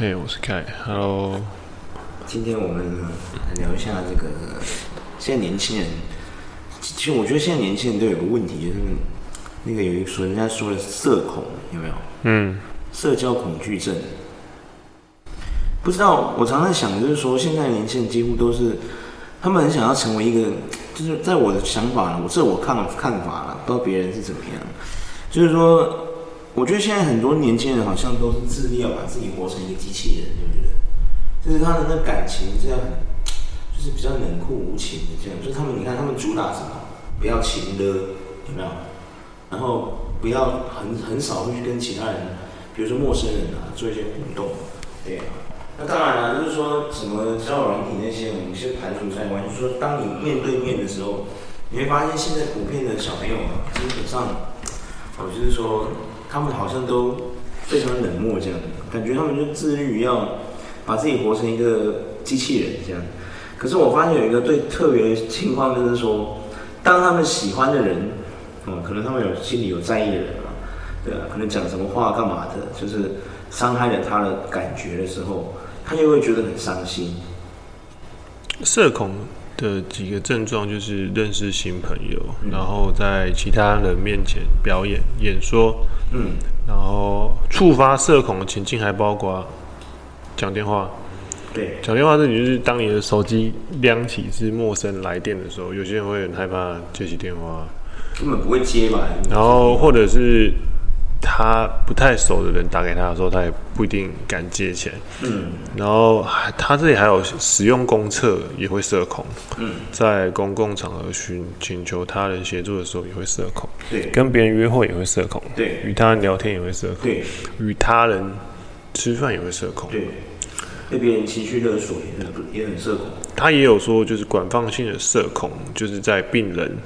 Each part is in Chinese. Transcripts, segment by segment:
嘿，我是凯，Hello，今天我们来聊一下这个现在年轻人，其实我觉得现在年轻人都有个问题，就是那个有一个说人家说的社恐有没有？嗯，社交恐惧症，不知道，我常常想就是说，现在年轻人几乎都是。他们很想要成为一个，就是在我的想法，我这我看看法了，不知道别人是怎么样。就是说，我觉得现在很多年轻人好像都是致力要把自己活成一个机器人，对不对？就是他的那感情这样，就是比较冷酷无情的这样。就是他们，你看他们主打什么？不要情的，有没有？然后不要很很少会去跟其他人，比如说陌生人啊，做一些互动，对。那当然了，就是说什么交友软体那些，我们先排除在外。就是说，当你面对面的时候，你会发现现在普遍的小朋友啊，基本上，哦，就是说他们好像都非常冷漠，这样感觉他们就自律于要把自己活成一个机器人这样。可是我发现有一个最特别情况，就是说，当他们喜欢的人，嗯，可能他们有心里有在意的人嘛，对啊，可能讲什么话干嘛的，就是伤害了他的感觉的时候。他就会觉得很伤心。社恐的几个症状就是认识新朋友，嗯、然后在其他人面前表演演说，嗯，然后触发社恐的情境还包括讲电话。对，讲电话这里就是当你的手机亮起是陌生来电的时候，有些人会很害怕接起电话，根本不会接嘛？然后或者是。他不太熟的人打给他的时候，他也不一定敢接起来。嗯，然后他这里还有使用公厕也会社恐。嗯，在公共场合寻请求他人协助的时候也会社恐。对，跟别人约会也会社恐。对，与他人聊天也会社恐。对，与他人吃饭也会社恐。对，被别人情绪勒索也很也很社恐。他也有说，就是广泛性的社恐，就是在病人。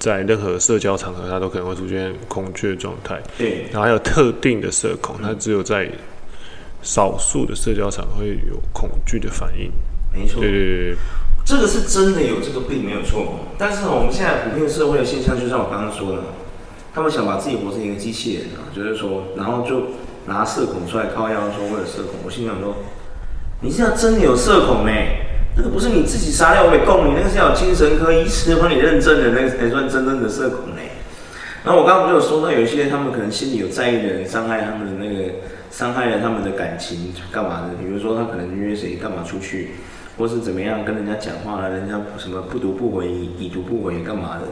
在任何社交场合，他都可能会出现恐惧的状态。对，然后还有特定的社恐，他只有在少数的社交场合会有恐惧的反应。没错，对对对，这个是真的有这个病没有错。但是我们现在普遍社会的现象，就像我刚刚说的，他们想把自己活成一个机器人啊，就是说，然后就拿社恐出来靠腰说我有社恐。我心想说，你现在真的有社恐没？那个不是你自己杀掉我给供你，那个是要有精神科医师帮你认证的，那个才算真正的社恐嘞。然后我刚刚不是有说到，有一些他们可能心里有在意的人，伤害他们的那个，伤害了他们的感情，干嘛的？比如说他可能约谁干嘛出去，或是怎么样跟人家讲话了，人家什么不读不回，已读不回，干嘛的？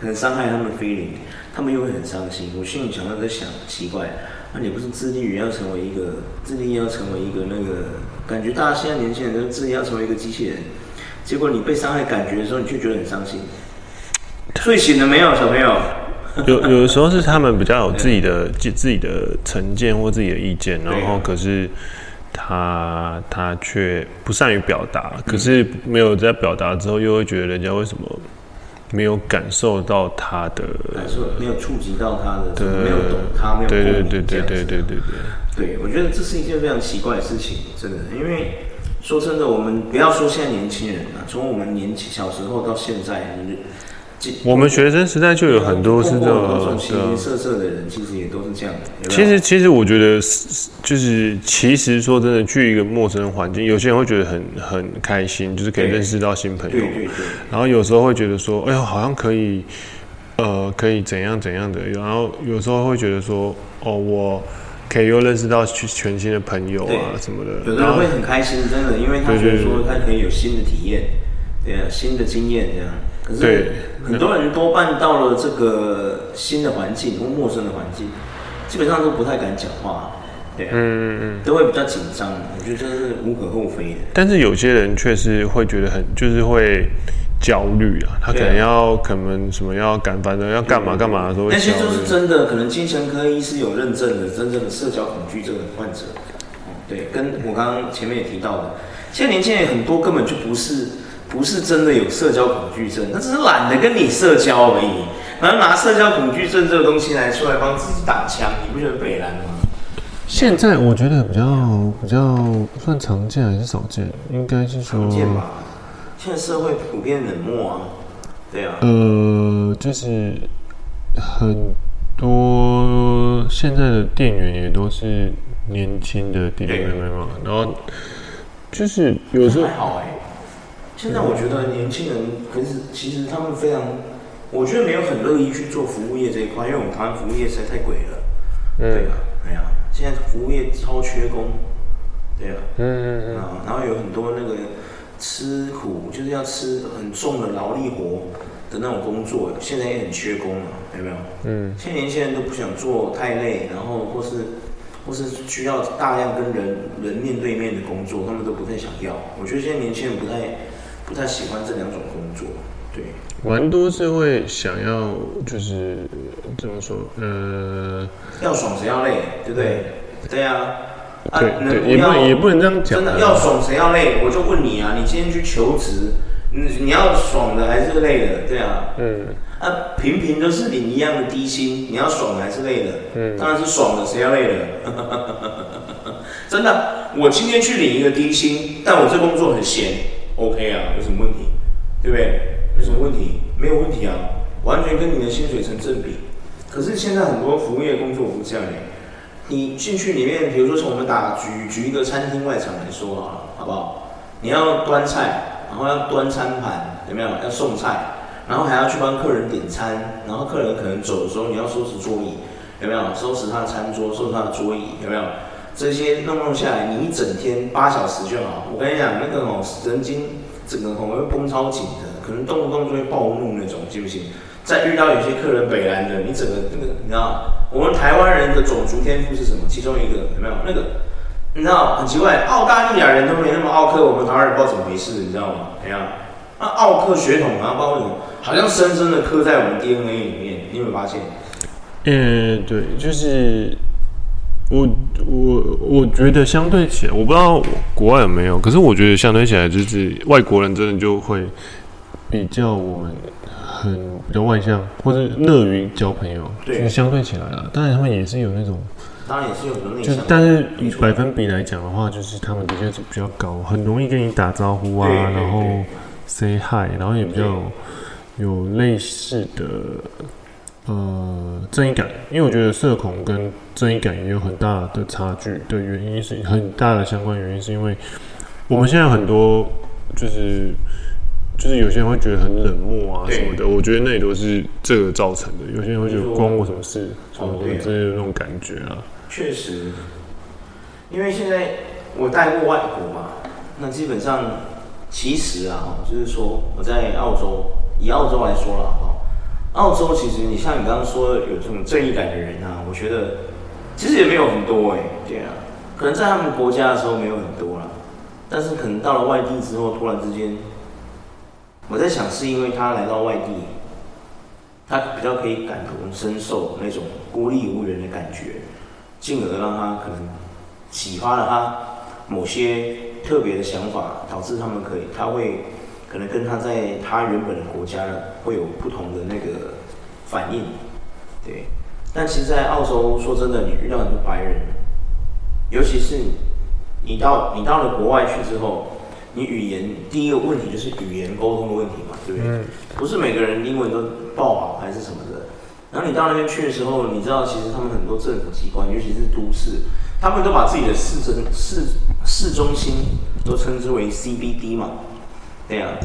可能伤害他们的 feeling，他们又会很伤心。我心里想到在想，奇怪。那、啊、你不是致力于要成为一个，致力要成为一个那个，感觉大家现在年轻人都致力要成为一个机器人，结果你被伤害感觉的时候，你却觉得很伤心。睡醒了没有，小朋友？有有的时候是他们比较有自己的自自己的成见或自己的意见，然后可是他他却不善于表达，可是没有在表达之后，又会觉得人家为什么？没有感受到他的感受，没有触及到他的，没有懂他，没有对对对对对对对对，我觉得这是一件非常奇怪的事情，真的。因为说真的，我们不要说现在年轻人啊，从我们年轻小时候到现在，我们学生时代就有很多是这种形形色色的人，其实也都是这样的。其实，其实我觉得就是，其实说真的，去一个陌生的环境，有些人会觉得很很开心，就是可以认识到新朋友。对对对。然后有时候会觉得说，哎呦，好像可以，呃，可以怎样怎样的。然后有时候会觉得说，哦，我可以又认识到全新的朋友啊什么的。有的人会很开心，真的，因为他觉得说他可以有新的体验，对啊，新的经验这样。可是很多人多半到了这个新的环境或陌生的环境，基本上都不太敢讲话，对啊，嗯嗯嗯，都会比较紧张。我觉得这是无可厚非的。但是有些人确实会觉得很，就是会焦虑啊。他可能要可能什么要赶，反正要干嘛干嘛的时候。那些就是真的，可能精神科医师有认证的真正的社交恐惧症的患者。对，跟我刚刚前面也提到的，现在年轻人很多根本就不是。不是真的有社交恐惧症，他只是懒得跟你社交而已。然后拿社交恐惧症这个东西来出来帮自己打枪，你不觉得北烂吗？现在我觉得比较比较算常见还是少见？应该是说常见吧。现在社会普遍冷漠啊，对啊。呃，就是很多现在的店员也都是年轻的弟弟妹妹嘛，然后就是有时候还好哎、欸。现在我觉得年轻人可是其实他们非常，我觉得没有很乐意去做服务业这一块，因为我们台湾服务业实在太贵了。对啊，哎呀，现在服务业超缺工。对啊，嗯嗯嗯，然后有很多那个吃苦，就是要吃很重的劳力活的那种工作，现在也很缺工了，有没有？嗯，现在年轻人都不想做太累，然后或是或是需要大量跟人人面对面的工作，他们都不太想要。我觉得现在年轻人不太不太喜欢这两种工作，对。玩多是会想要，就是怎么说？呃，要爽谁要累，对不对？对啊。啊，也不能也不能这样讲。真的要爽谁要累？我就问你啊，你今天去求职，你你要爽的还是累的？对啊，嗯，啊，平平都是领一样的低薪，你要爽的还是累的？嗯，当然是爽的，谁要累的？真的，我今天去领一个低薪，但我这工作很闲，OK 啊，有什么问题？对不对？有什么问题？没有问题啊，完全跟你的薪水成正比。可是现在很多服务业工作不这样哎。你进去里面，比如说从我们打举举一个餐厅外场来说好了，好不好？你要端菜，然后要端餐盘，有没有？要送菜，然后还要去帮客人点餐，然后客人可能走的时候，你要收拾桌椅，有没有？收拾他的餐桌，收拾他的桌椅，有没有？这些弄弄下来，你一整天八小时就好。我跟你讲，那个哦，神经整个可能会绷超紧的，可能动不动就会暴怒那种，信不信？再遇到有些客人北来的，你整个那个，你知道？我们台湾人的种族天赋是什么？其中一个有没有那个？你知道很奇怪，澳大利亚人都没那么奥克，我们台湾人不知道怎么回事，你知道吗？怎样？那奥克血统啊，包括什么，好像深深的刻在我们 DNA 里面。你有没有发现？嗯，对，就是我我我觉得相对起来，我不知道国外有没有，可是我觉得相对起来，就是外国人真的就会比较我们。很比较外向，或者乐于交朋友，对，相对起来了，当然他们也是有那种，当然也是有内向，就但是以百分比来讲的话，就是他们的确是比较高，很容易跟你打招呼啊，然后 say hi，然后也比较有类似的呃正义感，因为我觉得社恐跟正义感也有很大的差距的原因是很大的相关原因，是因为我们现在很多就是。就是有些人会觉得很冷漠啊什么的，我觉得那也都是这个造成的。有些人会觉得关我什么事，什么的，之类的那种感觉啊。确实，因为现在我带过外国嘛，那基本上其实啊，就是说我在澳洲，以澳洲来说了，哈，澳洲其实你像你刚刚说有这种正义感的人啊，我觉得其实也没有很多哎，对啊，可能在他们国家的时候没有很多啦，但是可能到了外地之后，突然之间。我在想，是因为他来到外地，他比较可以感同身受那种孤立无援的感觉，进而让他可能启发了他某些特别的想法，导致他们可以，他会可能跟他在他原本的国家会有不同的那个反应，对。但其实，在澳洲，说真的，你遇到很多白人，尤其是你到你到了国外去之后。你语言第一个问题就是语言沟通的问题嘛，对不对？嗯、不是每个人英文都爆好还是什么的。然后你到那边去的时候，你知道其实他们很多政府机关，尤其是都市，他们都把自己的市政市市中心都称之为 CBD 嘛，对、啊，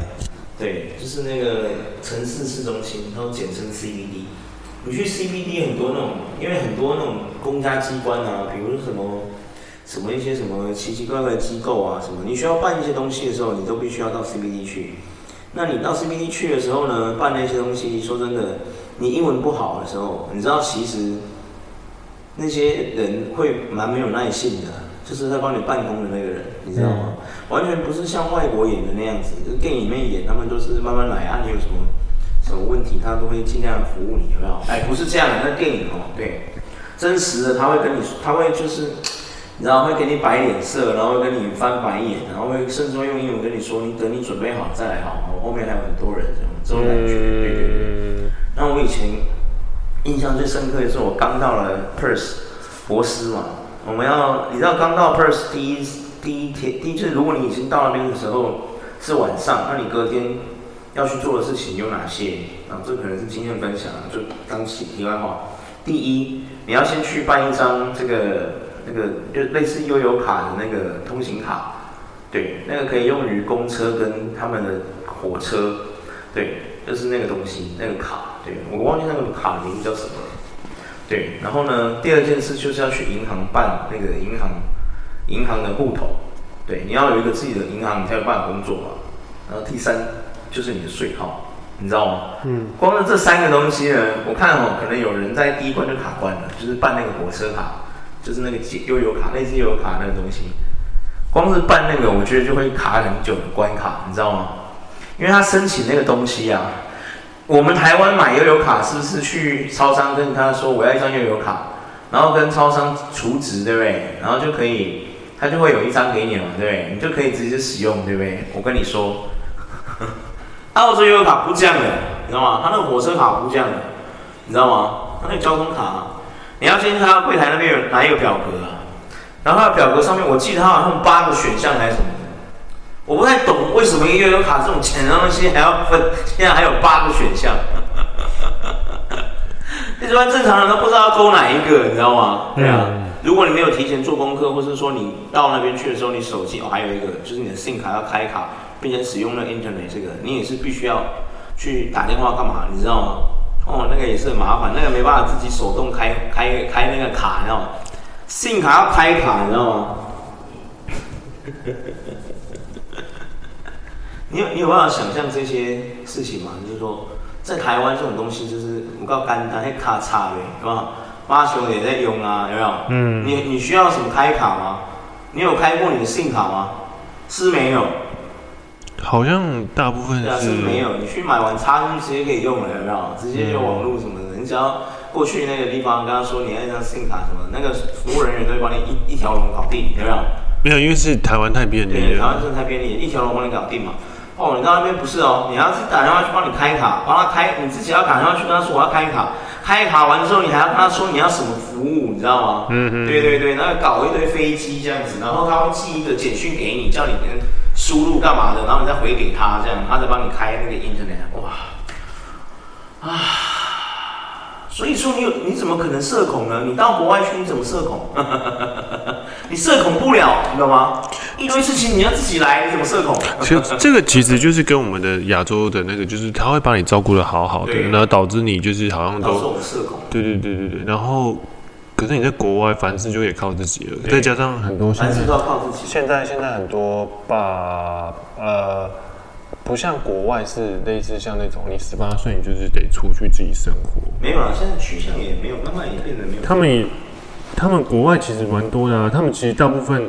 对，就是那个城市市中心，然后简称 CBD。你去 CBD 很多那种，因为很多那种公家机关啊，比如说什么。什么一些什么奇奇怪怪的机构啊，什么你需要办一些东西的时候，你都必须要到 CBD 去。那你到 CBD 去的时候呢，办那些东西，说真的，你英文不好的时候，你知道其实那些人会蛮没有耐性的，就是在帮你办公的那个人，你知道吗？嗯、完全不是像外国演的那样子，就是电影里面演，他们都是慢慢来啊，你有什么什么问题，他都会尽量服务你，有没有？哎，不是这样的，那电影哦，对，真实的他会跟你说，他会就是。然后会给你摆脸色，然后会跟你翻白眼，然后会甚至会用英文跟你说：“你等你准备好再来好，我后面还有很多人这种这种感觉。”对对对。那我以前印象最深刻的是我刚到了 Perth 博斯嘛，我们要你知道刚到 Perth 第一第一天第一就是，如果你已经到那边的时候是晚上，那你隔天要去做的事情有哪些？啊，这可能是经验分享，就当起题外话。第一，你要先去办一张这个那个就类似悠游卡的那个通行卡，对，那个可以用于公车跟他们的火车，对，就是那个东西，那个卡，对，我忘记那个卡名叫什么。对，然后呢，第二件事就是要去银行办那个银行银行的户头，对，你要有一个自己的银行，你才有办法工作嘛。然后第三就是你的税号。你知道吗？嗯，光是这三个东西呢，我看哦，可能有人在第一关就卡关了，就是办那个火车卡，就是那个悠游卡，类似悠游卡那个东西。光是办那个，我觉得就会卡很久的关卡，你知道吗？因为他申请那个东西啊，我们台湾买悠游卡是不是去超商跟他说我要一张悠游卡，然后跟超商储值，对不对？然后就可以，他就会有一张给你嘛，对不对？你就可以直接使用，对不对？我跟你说。澳洲悠游卡不这样的，你知道吗？他那个火车卡不这样的，你知道吗？他那个交通卡，你要先看柜台那边有哪一个表格啊？然后他的表格上面，我记得他好像有八个选项还是什么的，我不太懂为什么悠游卡这种简单东西还要分，现在还有八个选项。一般正常人都不知道勾哪一个，你知道吗？对啊。如果你没有提前做功课，或是说你到那边去的时候，你手机哦还有一个就是你的 SIM 卡要开卡。并且使用那 Internet 这个，你也是必须要去打电话干嘛？你知道吗？哦，那个也是很麻烦，那个没办法自己手动开开开那个卡，你知道吗？SIM 卡要开卡，你知道吗？你有你有办法想象这些事情吗？就是说，在台湾这种东西就是不够简单，那卡差呗，是吧？妈熊也在用啊，有没有？嗯。你你需要什么开卡吗？你有开过你的 SIM 卡吗？是没有。好像大部分是，是没有，你去买完插进去直接可以用了，有没有？直接用网络什么的，你只要过去那个地方，跟他说你要一张 SIM 卡什么，那个服务人员都会帮你一一条龙搞定，有没有？没有，因为是台湾太便利了。对，台湾真的太便利了，一条龙帮你搞定嘛。哦，你到那边不是哦，你要是打电话去帮你开卡，帮他开，你自己要打电话去跟他说我要开卡，开卡完之后你还要跟他说你要什么服务，你知道吗？嗯嗯。对对对，然后搞一堆飞机这样子，然后他会寄一个简讯给你，叫你跟。输入干嘛的，然后你再回给他，这样他再帮你开那个 internet，哇啊！所以说你有你怎么可能社恐呢？你到国外去你怎么社恐？你社恐不了，你知道吗？一堆事情你要自己来，你怎么社恐？其实这个其实就是跟我们的亚洲的那个，就是他会把你照顾的好好的，然后导致你就是好像都社恐。对对对对对，然后。可是你在国外，凡事就也靠自己了。再加上很多，凡事都要靠自己。现在现在很多爸呃，不像国外是类似像那种，你十八岁你就是得出去自己生活。没有啊，现在取向也没有，慢慢也变得没有。他们也，他们国外其实蛮多的啊。他们其实大部分，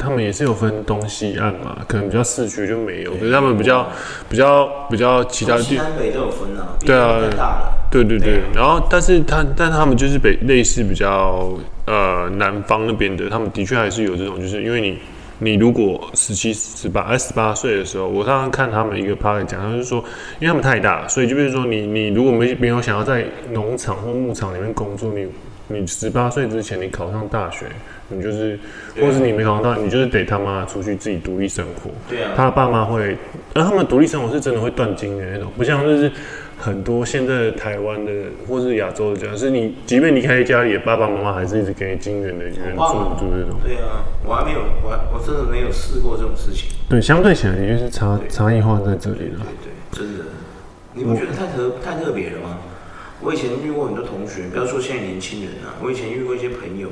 他们也是有分东西岸嘛，可能比较市区就没有。可是他们比较比较比较其他地西南北都有分啊。对啊。对对对，然后但是他但他们就是北类似比较呃南方那边的，他们的确还是有这种，就是因为你你如果十七十八哎十八岁的时候，我刚刚看他们一个 part 讲，他就是说，因为他们太大，所以就比如说你你如果没没有想要在农场或牧场里面工作，你你十八岁之前你考上大学，你就是，或是你没考上大学，你就是得他妈出去自己独立生活。对啊。他的爸妈会，而他们独立生活是真的会断经的那种，不像就是。很多现在台湾的或是亚洲的，家是你即便离开家里，爸爸妈妈还是一直给你金援的援助，就这种。对啊，我还没有，我还我真的没有试过这种事情。对，相对起来也是差对差异化在这里了。对，对对，真的，你不觉得太特我太特别了吗？我以前遇过很多同学，不要说现在年轻人啊，我以前遇过一些朋友，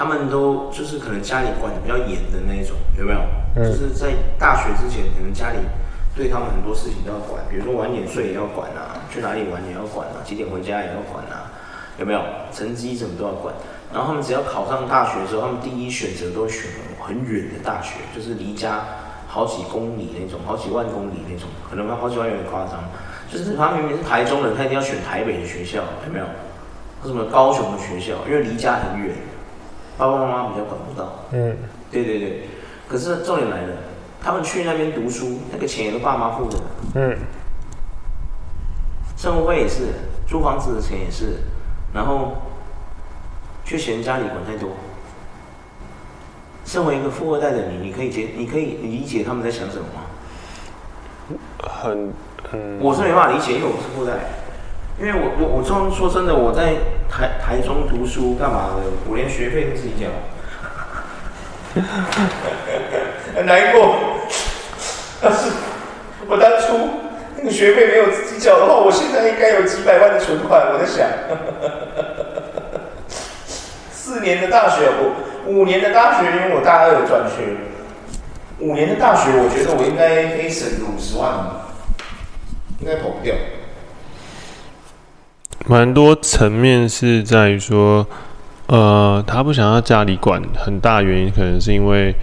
他们都就是可能家里管的比较严的那种，有没有？嗯、就是在大学之前，可能家里。对他们很多事情都要管，比如说晚点睡也要管啊，去哪里玩也要管啊，几点回家也要管啊，有没有？成绩什么都要管。然后他们只要考上大学的时候，他们第一选择都会选很远的大学，就是离家好几公里那种，好几万公里那种，可能好几万有点夸张。就是他明明是台中人，他一定要选台北的学校，有没有？什么高雄的学校，因为离家很远，爸爸妈妈比较管不到。嗯，对对对。可是重点来了。他们去那边读书，那个钱也是爸妈付的。嗯。生活费也是，租房子的钱也是，然后却嫌家里管太多。身为一个富二代的你，你可以接，你可以理解他们在想什么吗？很嗯，我是没办法理解，因为我不是富二代。因为我我我说说真的，我在台台中读书干嘛的？我连学费都自己交，很 难过。但是我当初那个学费没有自己交的话，我现在应该有几百万的存款。我在想，四年的大学，我五年的大学，因为我大二转学，五年的大学，我觉得我应该可以省五十万，应该跑不掉。蛮多层面是在于说，呃，他不想要家里管，很大原因可能是因为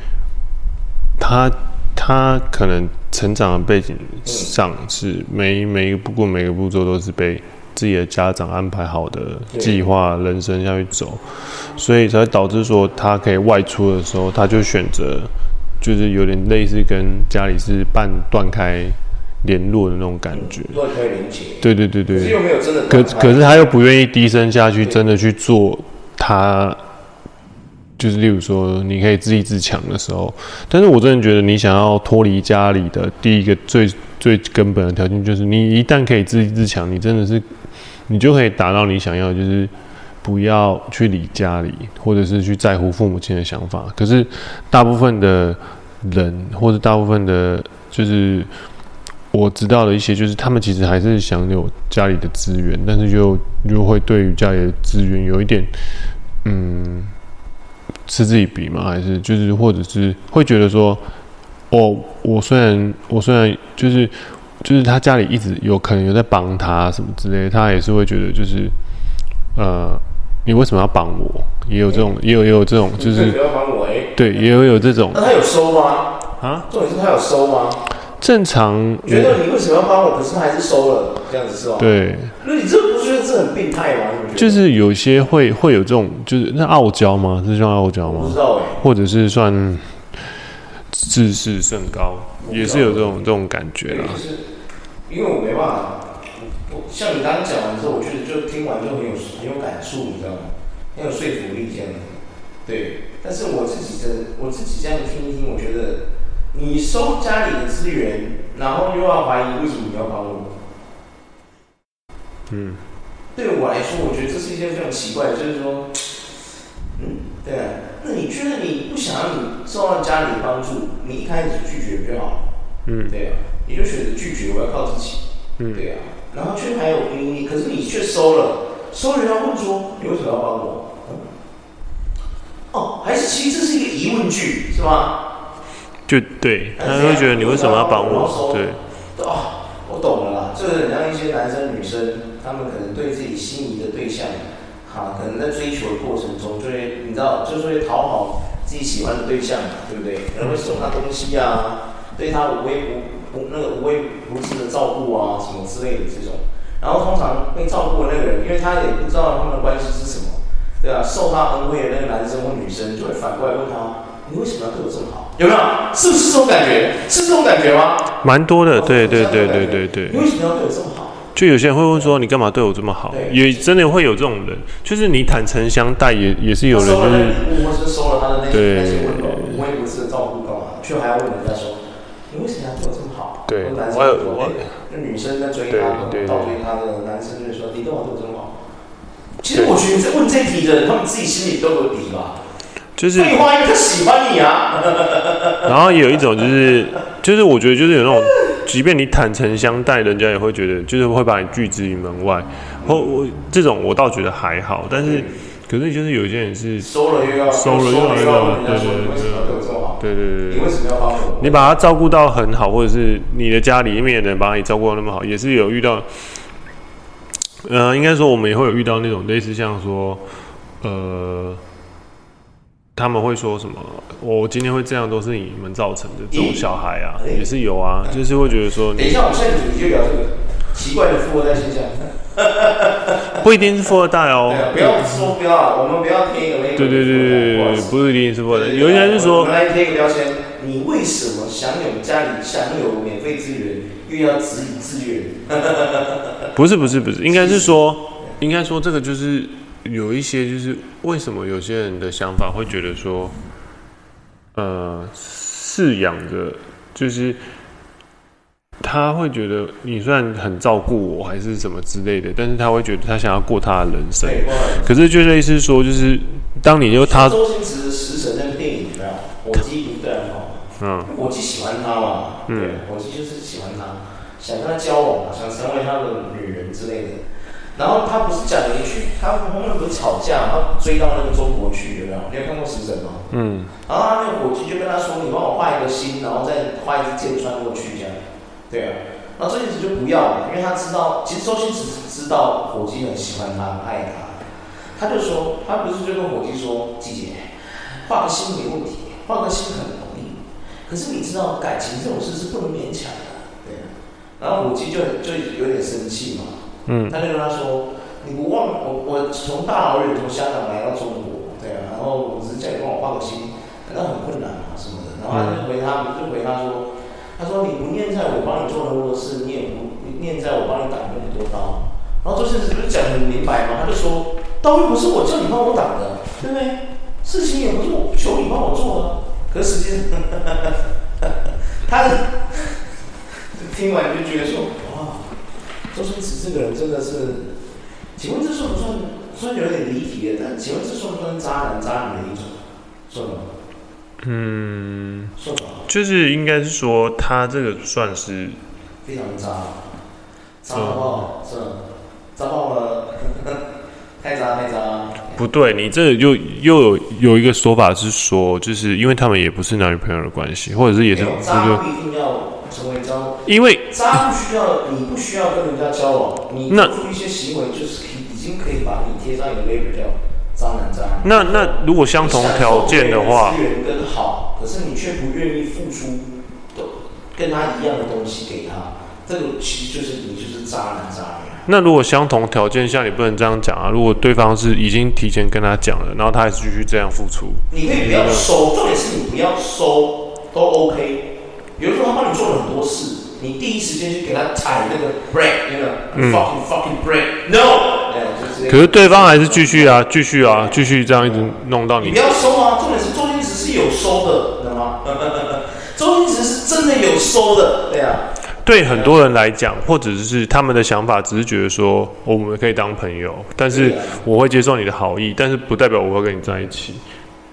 他他可能成长的背景上是每每一个不过每个步骤都是被自己的家长安排好的计划人生下去走，所以才导致说他可以外出的时候，他就选择就是有点类似跟家里是半断开。联络的那种感觉。对对对对。可是又没有真的。可可是他又不愿意低声下去，真的去做他，就是例如说，你可以自立自强的时候。但是我真的觉得，你想要脱离家里的第一个最最根本的条件，就是你一旦可以自立自强，你真的是，你就可以达到你想要，就是不要去理家里，或者是去在乎父母亲的想法。可是大部分的人，或者大部分的，就是。我知道的一些，就是他们其实还是想有家里的资源，但是又又会对于家里的资源有一点，嗯，嗤之以鼻嘛，还是就是或者是会觉得说，哦，我虽然我虽然就是就是他家里一直有可能有在帮他什么之类的，他也是会觉得就是，呃，你为什么要帮我？也有这种，也有也有这种，就是对，也有有这种。那他有收吗？啊？重点是他有收吗？正常觉得你为什么要帮我？可是他还是收了，这样子是吧？对。那你这不觉得这很病态吗？就是有些会会有这种，就是那傲娇吗？是算傲娇吗？不知道哎。或者是算自视甚高，也是有这种这种感觉啦。就是因为我没办法，我像你刚刚讲完之后，我觉得就听完就很有很有感触，你知道吗？很有说服力这样。对，但是我自己的我自己这样听一听，我觉得。你收家里的资源，然后又要怀疑为什么你要帮我？嗯，对我来说，我觉得这是一件非常奇怪的，就是说，嗯，对啊，那你觉得你不想让你受到家里的帮助，你一开始拒绝就好，嗯，对啊，你就选择拒绝，我要靠自己，嗯，对啊，然后却还有你你，可是你却收了，收了要问说，你为什么要帮我？嗯，哦，还是其实这是一个疑问句，是吗？就对，他会觉得你为什么要帮我？对，哦，我懂了啦，就是像一些男生女生，他们可能对自己心仪的对象，哈，可能在追求的过程中，就会你知道，就是会讨好自己喜欢的对象嘛，对不对？可能会送他东西啊，对他无微不不那个无微不至的照顾啊，什么之类的这种。然后通常被照顾的那个人，因为他也不知道他们的关系是什么，对啊，受他恩惠的那个男生或女生，就会反过来问他。你为什么要对我这么好？有没有？是不是这种感觉？是这种感觉吗？蛮多的，对对对对对对。你为什么要对我这么好？就有些人会问说：“你干嘛对我这么好？”也真的会有这种人，就是你坦诚相待，也也是有人就是。我是收了他的那些那些温柔，无微不至的照顾干嘛？却还要问人家说：“你为什么要对我这么好？”对，男生我那女生在追他，倒追他的男生就说：“你干嘛对我这么好？”其实我觉得在问这题的人，他们自己心里都有底吧。就是废话，因为他喜欢你啊。然后也有一种就是，就是我觉得就是有那种，即便你坦诚相待，人家也会觉得就是会把你拒之于门外。或我这种我倒觉得还好，但是可是就是有些人是收了又要收了又要，对对对对对对。你为什么要帮我？你把他照顾到很好，或者是你的家里面的人把你照顾到那么好，也是有遇到。呃，应该说我们也会有遇到那种类似像说，呃。他们会说什么？我今天会这样，都是你们造成的。这种小孩啊，也是有啊，就是会觉得说。等一下，我们现在主题就聊这个奇怪的富二代现象。不一定是富二代哦。不要说不要，我们不要贴一个那个。对对对对对，不一定是富二代。有些人是说，我们来贴一个标签：你为什么享有家里享有免费资源，又要质疑资源？不是不是不是，应该是说，应该说这个就是。有一些就是为什么有些人的想法会觉得说，呃，饲养的，就是他会觉得你虽然很照顾我，还是什么之类的，但是他会觉得他想要过他的人生。可是就类似说，就是当你就他周星驰的食神那个电影有没有？火鸡不对哦，嗯，火鸡喜欢他嘛，嗯，对，火鸡就是喜欢他，想跟他交往嘛，想成为他的女人之类的。然后他不是讲了一句，他们后面不是吵架，他追到那个中国去，有没有？你有看过食神吗？嗯。然后他那个火鸡就跟他说：“你帮我画一个心，然后再画一支箭穿过去，这样。”对啊。然后周星驰就不要了，因为他知道，其实周星驰是知道火鸡很喜欢他，很爱他。他就说，他不是就跟火鸡说：“季姐，画个心没问题，画个心很容易。可是你知道，感情这种事是不能勉强的。”对啊。然后火鸡就就有点生气嘛。嗯，他就跟他说：“你不忘我，我从大老远从香港来到中国，对啊，然后我只是叫你帮我画个心，那很困难嘛什么的。”然后他就回他，就回他说：“他说你不念在我帮你做那么多事，你也不念在我帮你挡那么多刀。”然后周星驰不是讲得很明白吗？他就说：“刀又不是我叫你帮我挡的，对不对？事情也不是我求你帮我做的。可是实际上，他听完就觉得说。”周星驰这个人真的是，请问这算不算？算有点离题的，但请问这算不算渣男？渣女的一种，算吗？嗯，算吧。就是应该是说，他这个算是非常渣，渣爆，是渣爆了，太渣太渣。不对，你这又又有有一个说法是说，就是因为他们也不是男女朋友的关系，或者是也是这个一定要。成为渣，因为渣不需要，你不需要跟人家交往，你做出一些行为就是已经可以把你贴上一个 label 叫渣男渣女。那那如果相同条件的话，资源更好，可是你却不愿意付出的跟他一样的东西给他，这个其实就是你就是渣男渣女。那如果相同条件下，你不能这样讲啊！如果对方是已经提前跟他讲了，然后他还是继续这样付出，你可以不要收，重点是你不要收都 OK。比如说他帮你做了很多事，你第一时间去给他踩那个 break，那个 fucking fucking break，no，可是对方还是继续啊，继续啊，继续这样一直弄到你。你不要收啊，重点是周星驰是有收的，知道吗？周星驰是真的有收的，对啊。对很多人来讲，或者是他们的想法，只是觉得说我们可以当朋友，但是我会接受你的好意，但是不代表我会跟你在一起。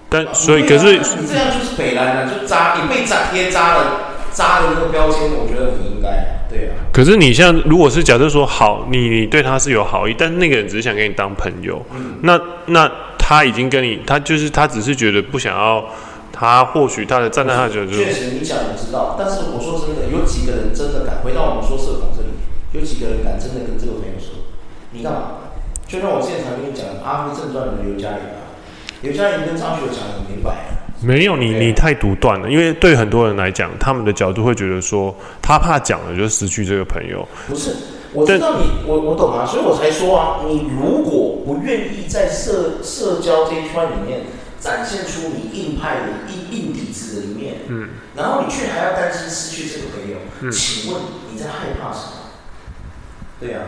但所以，可是你这样就是北来了，就渣，你被渣贴渣了。渣的那个标签，我觉得很应该，对啊。可是你像，如果是假设说好，你你对他是有好意，但是那个人只是想跟你当朋友，嗯、那那他已经跟你，他就是他只是觉得不想要，他或许他的站在他的角度，确实你想我知道，但是我说真的，有几个人真的敢回到我们说社恐这里，有几个人敢真的跟这个朋友说，你干嘛？就像我之前常跟你讲《阿飞正传》的刘嘉玲啊，刘嘉玲跟张学友讲得很明白。没有你，你太独断了。因为对很多人来讲，他们的角度会觉得说，他怕讲了就失去这个朋友。不是，我知道你，我我懂啊，所以我才说啊，你如果不愿意在社社交这一圈里面展现出你硬派的硬硬底子的一面，嗯，然后你却还要担心失去这个朋友，嗯，请问你在害怕什么？对啊，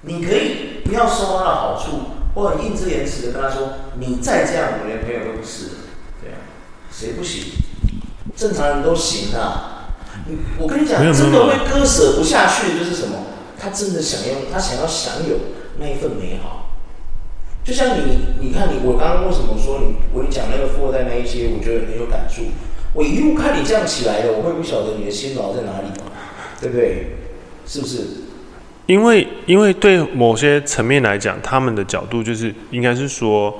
你可以不要收他的好处，或者义正言辞的跟他说，你再这样，我连朋友都不是。谁不行？正常人都行啊！我跟你讲，真的会割舍不下去的就是什么？他真的想要，他想要享有那一份美好。就像你，你看你，我刚刚为什么说你？我跟你讲那个富二代那一些，我觉得很有感触。我一路看你这样起来的，我会不晓得你的辛劳在哪里吗？对不对？是不是？因为，因为对某些层面来讲，他们的角度就是应该是说。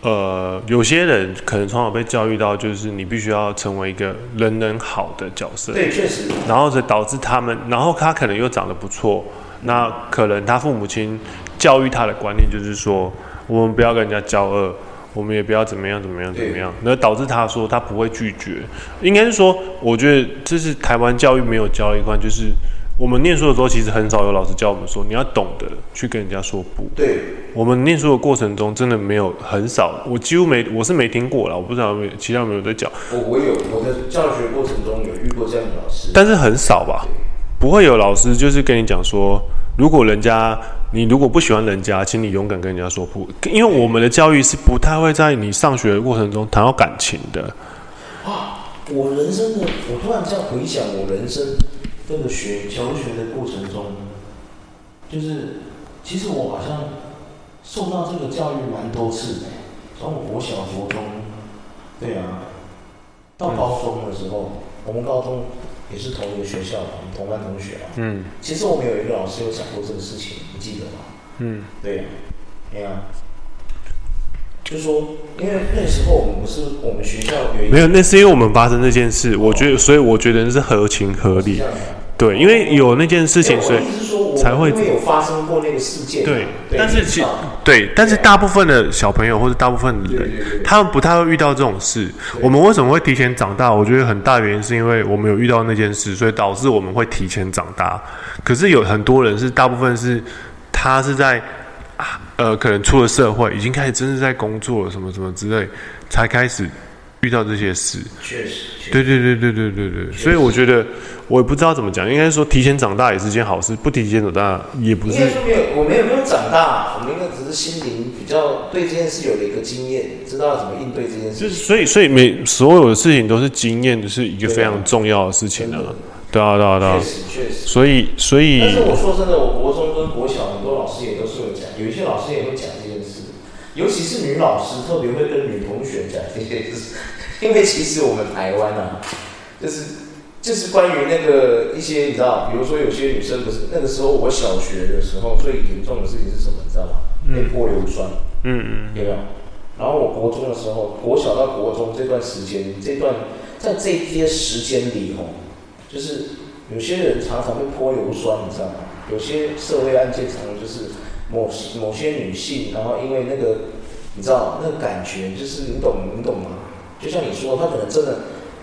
呃，有些人可能从小被教育到，就是你必须要成为一个人人好的角色。对，确实。然后就导致他们，然后他可能又长得不错，那可能他父母亲教育他的观念就是说，我们不要跟人家交恶，我们也不要怎么样怎么样怎么样，那导致他说他不会拒绝。应该是说，我觉得这是台湾教育没有教一块，就是。我们念书的时候，其实很少有老师教我们说，你要懂得去跟人家说不。对，我们念书的过程中，真的没有很少，我几乎没，我是没听过啦，我不知道有没有其他有没有在讲。我我有，我在教学过程中有遇过这样的老师，但是很少吧，不会有老师就是跟你讲说，如果人家你如果不喜欢人家，请你勇敢跟人家说不，因为我们的教育是不太会在你上学的过程中谈到感情的。啊，我人生的，我突然这样回想，我人生。这个学求学的过程中，就是其实我好像受到这个教育蛮多次的，从我国小、国中，对啊，到高中的时候，嗯、我们高中也是同一个学校，我们同班同学啊。嗯。其实我们有一个老师有讲过这个事情，你记得吗？嗯。对呀，对啊。就说，因为那时候我们不是我们学校有没有，那是因为我们发生那件事，我觉得，所以我觉得是合情合理。对，因为有那件事情，所以才会有发生过那个事件。对，但是其对，但是大部分的小朋友或者大部分的人，他们不太会遇到这种事。我们为什么会提前长大？我觉得很大原因是因为我们有遇到那件事，所以导致我们会提前长大。可是有很多人是，大部分是他是在。呃，可能出了社会，已经开始真正在工作了，什么什么之类，才开始遇到这些事。确实，对对对对对对对。所以我觉得，我也不知道怎么讲，应该说提前长大也是件好事，不提前长大也不是。应该说没有，我们也没有长大，我们应该只是心灵比较对这件事有了一个经验，知道怎么应对这件事。就是所以，所以每所有的事情都是经验，就是一个非常重要的事情啊。对啊，对啊，对啊。确实，确实。所以，所以。但是我说真的，我国中跟国小很多老师也都是有讲，有一些老师也会讲这件事，尤其是女老师特别会跟女同学讲这件事，因为其实我们台湾啊，就是就是关于那个一些你知道，比如说有些女生不是那个时候我小学的时候最严重的事情是什么？你知道吗？被泼硫酸。嗯嗯。有没有？然后我国中的时候，国小到国中这段时间，这段在这些时间里哦。就是有些人常常会泼硫酸，你知道吗？有些社会案件常常就是某某些女性，然后因为那个你知道那个感觉，就是你懂你懂吗？就像你说，她可能真的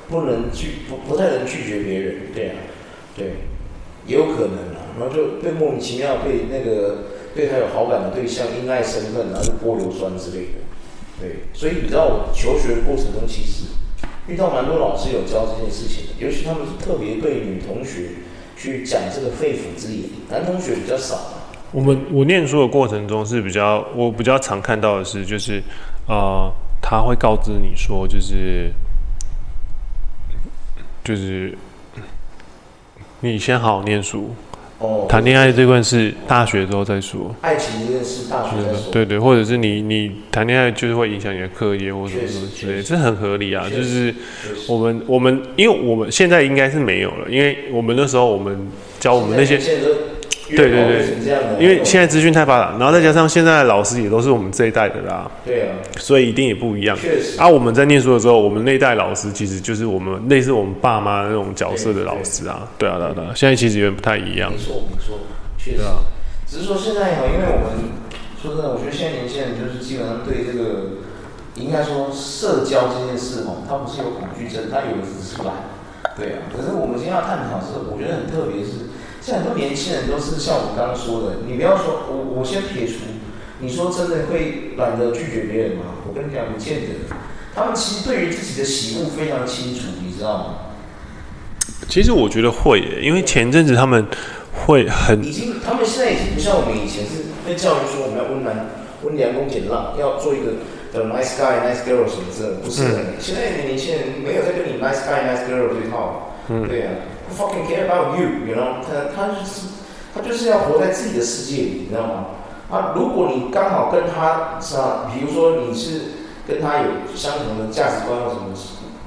不能拒不不太能拒绝别人，对啊，对，也有可能啊，然后就被莫名其妙被那个对她有好感的对象因爱生恨，然后就泼硫酸之类的，对，所以你知道我求学的过程中其实。遇到蛮多老师有教这件事情的，尤其他们是特别对女同学去讲这个肺腑之言，男同学比较少。我们我念书的过程中是比较，我比较常看到的是，就是呃，他会告知你说，就是就是你先好好念书。哦，谈恋爱这段是大学之后再说。爱情这件事大学再说。对对，或者是你你谈恋爱就是会影响你的课业或什么什么之类，这很合理啊。就是我们我们，因为我们现在应该是没有了，因为我们那时候我们教我们那些。对对对，因为现在资讯太发达，然后再加上现在的老师也都是我们这一代的啦，对啊，所以一定也不一样。确实，啊，我们在念书的时候，我们那一代老师其实就是我们类似我们爸妈那种角色的老师啊，对啊，对啊，对啊，现在其实有点不太一样。没错没错，确实，只是说现在哈，因为我们说真的，我觉得现在年轻人就是基本上对这个应该说社交这件事哦，他不是有恐惧症，他有的只是懒，对啊。可是我们今天要探讨是，我觉得很特别是。现在很多年轻人都是像我刚刚说的，你不要说，我我先撇除，你说真的会懒得拒绝别人吗？我跟你讲，不见得。他们其实对于自己的喜恶非常清楚，你知道吗？其实我觉得会耶，因为前阵子他们会很已经，他们现在已经不像我们以前是被教育说我们要温良温良恭俭让，要做一个的 nice guy nice girl 什么之类的，不是的。嗯、现在的年轻人没有在跟你 nice guy nice girl 这一套，嗯，对呀、啊。不 fucking care about you，你知道吗？他他就是他就是要活在自己的世界里，你知道吗？啊，如果你刚好跟他是吧，比如说你是跟他有相同的价值观或什么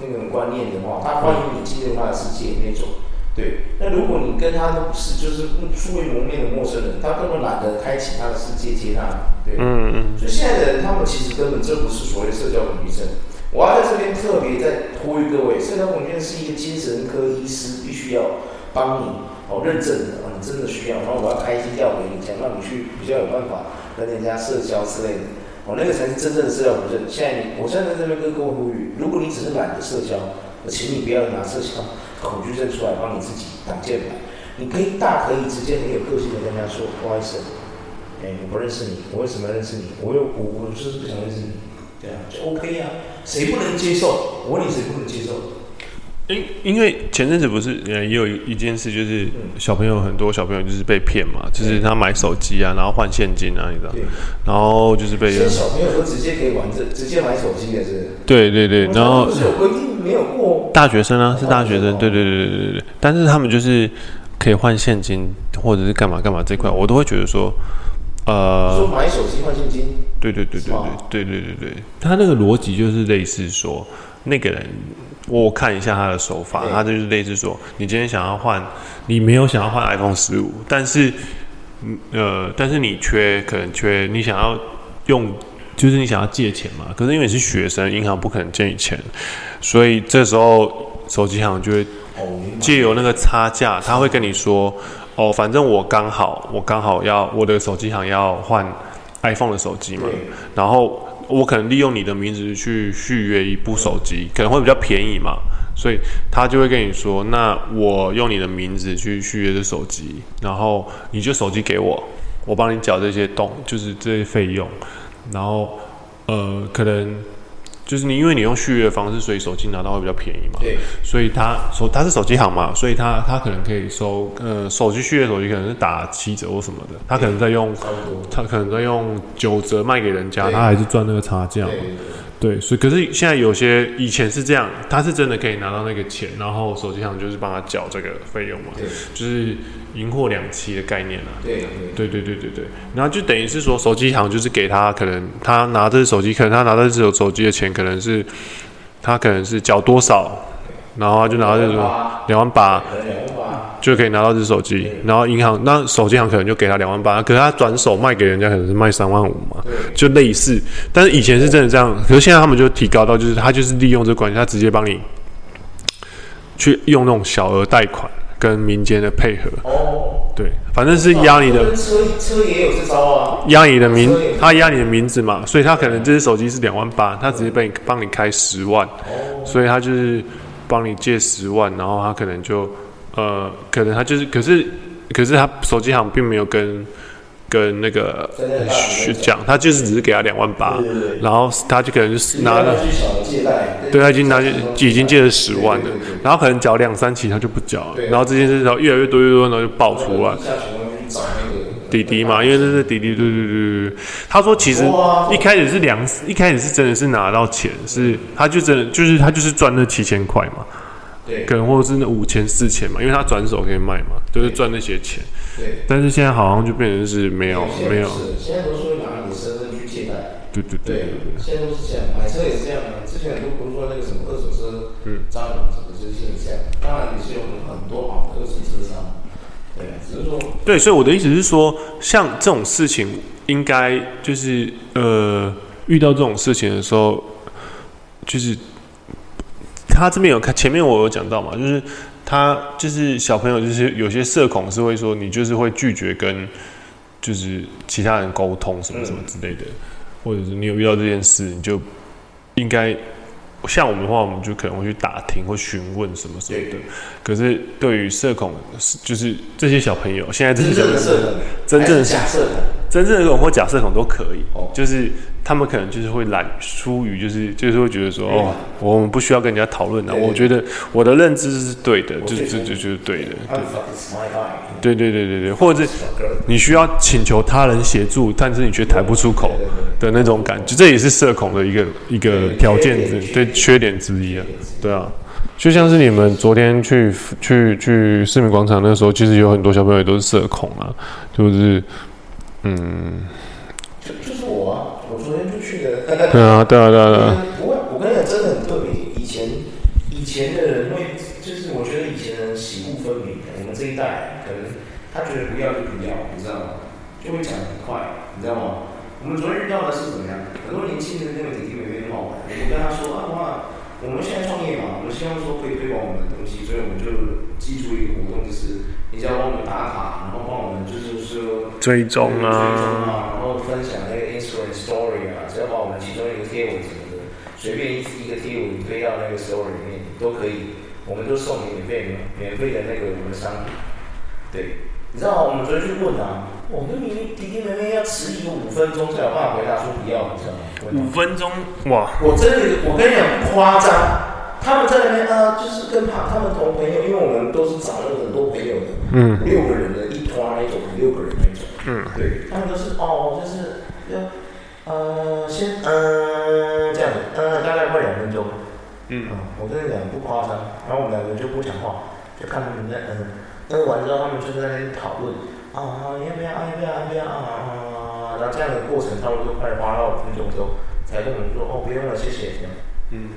那种观念的话，他欢迎你进入他的世界那种。对，那如果你跟他都不是就是素未谋面的陌生人，他根本懒得开启他的世界接纳。对，嗯嗯。所以现在的人，他们其实根本这不是所谓的社交恐惧症。我要在这边特别再呼吁各位，社交恐惧症是一个精神科医师必须要帮你哦认证的哦，你真的需要，然后我要开一些药给你，讲让你去比较有办法跟人家社交之类的哦，那个才是真正的社交恐惧症。现在你，我现在在这边跟各位呼吁，如果你只是懒得社交，请你不要拿社交恐惧症出来帮你自己挡箭牌。你可以大可以直接很有个性的跟人家说，不好意思，哎，我不认识你，我为什么认识你？我又我我就是不想认识你。对啊，就 OK、啊，谁不能接受？我问你，谁不能接受？因因为前阵子不是呃也有一件事，就是小朋友很多小朋友就是被骗嘛，就是他买手机啊，然后换现金啊，你知道？然后就是被现在小朋友都直接可以玩这，直接买手机的是？对对对，然后是有规定没有过？大学生啊，是大学生，对对对对对对。但是他们就是可以换现金或者是干嘛干嘛这块，我都会觉得说，呃，说买手机换现金，对对对对对对对对对，他那个逻辑就是类似说，那个人我看一下他的手法，他就是类似说，你今天想要换，你没有想要换 iPhone 十五，但是，呃，但是你缺可能缺，你想要用。就是你想要借钱嘛，可是因为你是学生，银行不可能借你钱，所以这时候手机行就会借由那个差价，他会跟你说，哦，反正我刚好我刚好要我的手机行要换 iPhone 的手机嘛，然后我可能利用你的名字去续约一部手机，可能会比较便宜嘛，所以他就会跟你说，那我用你的名字去续约这手机，然后你就手机给我，我帮你缴这些东，就是这些费用。然后，呃，可能就是你，因为你用续约的方式，所以手机拿到会比较便宜嘛。对。所以他手他是手机行嘛，所以他他可能可以收呃手机续约手机可能是打七折或什么的，他可能在用他可能在用九折卖给人家，他还是赚那个差价嘛。对，所以可是现在有些以前是这样，他是真的可以拿到那个钱，然后手机行就是帮他缴这个费用嘛，对，就是银货两期的概念啊。对，对。对对对对，然后就等于是说手机行就是给他可能他拿这手机，可能他拿到这手手机的钱可能是他可能是缴多少，然后他就拿到这种两万八。就可以拿到这手机，然后银行那手机行可能就给他两万八，可是他转手卖给人家可能是卖三万五嘛，就类似。但是以前是真的这样，可是现在他们就提高到，就是他就是利用这个关系，他直接帮你去用那种小额贷款跟民间的配合。哦，对，反正是压你的车车也有这招啊，压你的名，他压你的名字嘛，所以他可能这只手机是两万八，他直接帮你帮你开十万，所以他就是帮你借十万，然后他可能就。呃，可能他就是，可是，可是他手机行并没有跟跟那个去讲，他就是只是给他两万八，然后他就可能就是拿了，对，他已经拿已经借了十万了，然后可能缴两三期他就不缴，然后这件事然后越来越多越多，然后就爆出来。弟弟嘛，因为这是弟弟，对对对对。他说其实一开始是两，一开始是真的是拿到钱，是他就真的就是他就是赚那七千块嘛。可能或者是那五千四千嘛，因为他转手可以卖嘛，就是赚那些钱。对。但是现在好像就变成是没有没有。现在都是会拿你身份去借贷。对对对。对，现在都是这样，买车也是这样的。之前很多不是说那个什么二手车，嗯，渣男什么就是这样。当然也是有很多好的二手车商。对，只是说。对，所以我的意思是说，像这种事情，应该就是呃，遇到这种事情的时候，就是。他这边有看，前面我有讲到嘛，就是他就是小朋友，就是有些社恐是会说，你就是会拒绝跟就是其他人沟通什么什么之类的，或者是你有遇到这件事，你就应该像我们的话，我们就可能会去打听或询问什么什么的。可是对于社恐，就是这些小朋友，现在这些小朋友，真正的假社恐，真正的社恐或假社恐都可以，就是。他们可能就是会懒，疏于就是就是会觉得说哦，我们不需要跟人家讨论的。我觉得我的认知是对的，就就就就是对的。对对对对对，或者是你需要请求他人协助，但是你却抬不出口的那种感觉，这也是社恐的一个一个条件之对缺点之一啊。对啊，就像是你们昨天去去去市民广场那时候，其实有很多小朋友也都是社恐啊，就是嗯。对啊，对啊，对啊。不会，我跟你讲，真的很特别。以前，以前的人会，就是我觉得以前的人喜恶分明。我们这一代可能他觉得不要就不要，你知道吗？就会讲很快，你知道吗？我们昨天遇到的是怎么样？很多年轻人那个弟弟妹妹很好玩。我们跟他说啊，的话，我们现在创业嘛，我们希望说可以推广我们的东西，所以我们就记住一个活动，就是你只要帮我们打卡，然后帮我们就是说追踪啊，追踪啊，然后分享那个 Instagram Story 啊。只要把我们其中一个贴文什么的，随便一一个贴文推到那个 store 里面都可以，我们都送你免费免费的那个我们的商品。对，你知道我们昨天去问啊，我跟明明弟弟妹妹要迟疑五分钟才有办法回答说不要，你知道吗？五分钟哇！我真的，我跟你讲不夸张，他们在那边啊，就是跟他他们同朋友，因为我们都是找了很多朋友的，嗯，六个人的一团那种，六个人那种，嗯，对，他们都是哦，就是要。呃，先，嗯、呃，这样子，呃，大概快两分钟，嗯，嗯，我跟你讲不夸张，然后我们两个就不讲话，就看他们在，嗯，那完之后，他们就是在那边讨论啊，要不要啊，要不要啊，要不要啊，然后这样的过程差不多快花了五分钟之后，才跟我们说哦，不用了，谢谢。嗯。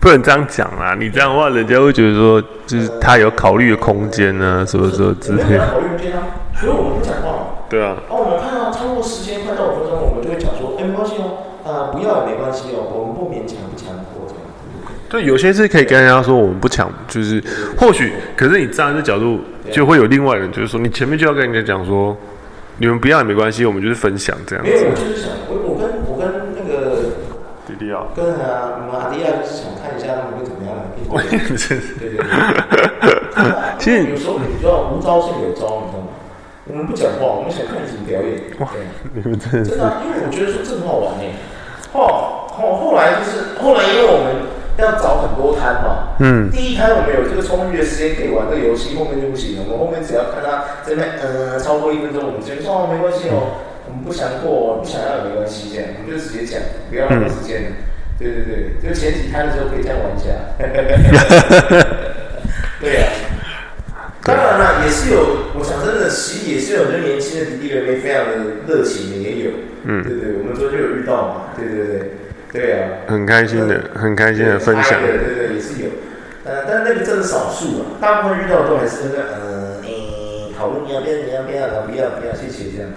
不能这样讲啊！你这样的话，人家会觉得说，就是他有考虑的空间呢，什么什么之类的。考虑空间啊，所以我们不讲话。对啊。哦，我们看到超过时间快到五分钟，我们就会讲说，哎，没关系哦，啊，不要也没关系哦，我们不勉强，不强迫这样。对，有些是可以跟人家说，我们不抢，就是或许，可是你站在这角度，就会有另外人，就是说，你前面就要跟人家讲说，你们不要也没关系，我们就是分享这样子。没有，我就是想，我我跟我跟那个迪迪啊，跟啊，我们阿弟啊，就是想看一下他们会怎么样。我也是，对对对。其实 有时候你知道无招胜有招，你知道吗？我们不讲话，我们想看你怎么表演。哇，你们真的。真的，因为我觉得说这很好玩呢。哦，后后来就是后来，因为我们要找很多摊嘛。嗯。第一摊我们有这个充裕的时间可以玩这个游戏，后面就不行了。我们后面只要看他这边呃超过一分钟，我们直接说哦没关系哦，我们不想过，不想要也没关系，这样我们就直接讲，不要浪费时间。对对对，就前几摊的时候可以这样玩一下。对呀、啊，当然了，也是有，其实也是有很多年轻的弟弟妹妹非常的热情的，也有。嗯，对对，我们昨天就有遇到嘛，对对对，对、啊。很开心的，很开心的分享。对对对，也是有。呃，但是那个真的少数啊，大部分遇到的都还是那个，嗯，你讨论你要不要，你要不要，不要不要，谢谢这样。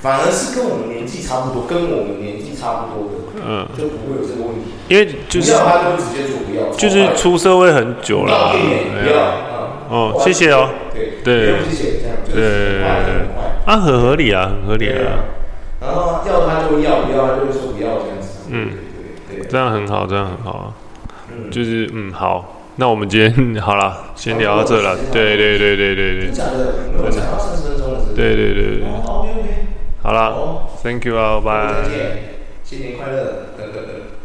反而是跟我们年纪差不多，跟我们年纪差不多的，嗯，就不会有这个问题。因为就是不要他就直接说不要，就是出社会很久了，不要，哦，谢谢哦，对对，谢谢这样，对对啊，很合理啊，很合理啊。然后要他就要，不要他就会说不要这样子。嗯，对对，这样很好，这样很好啊。嗯，就是嗯好，那我们今天 好了，先聊到这了。对对对对对对。讲的没有讲到三十分钟了，对对对对。好了，Thank you 啊，拜拜。再见，新年快乐，哥哥哥。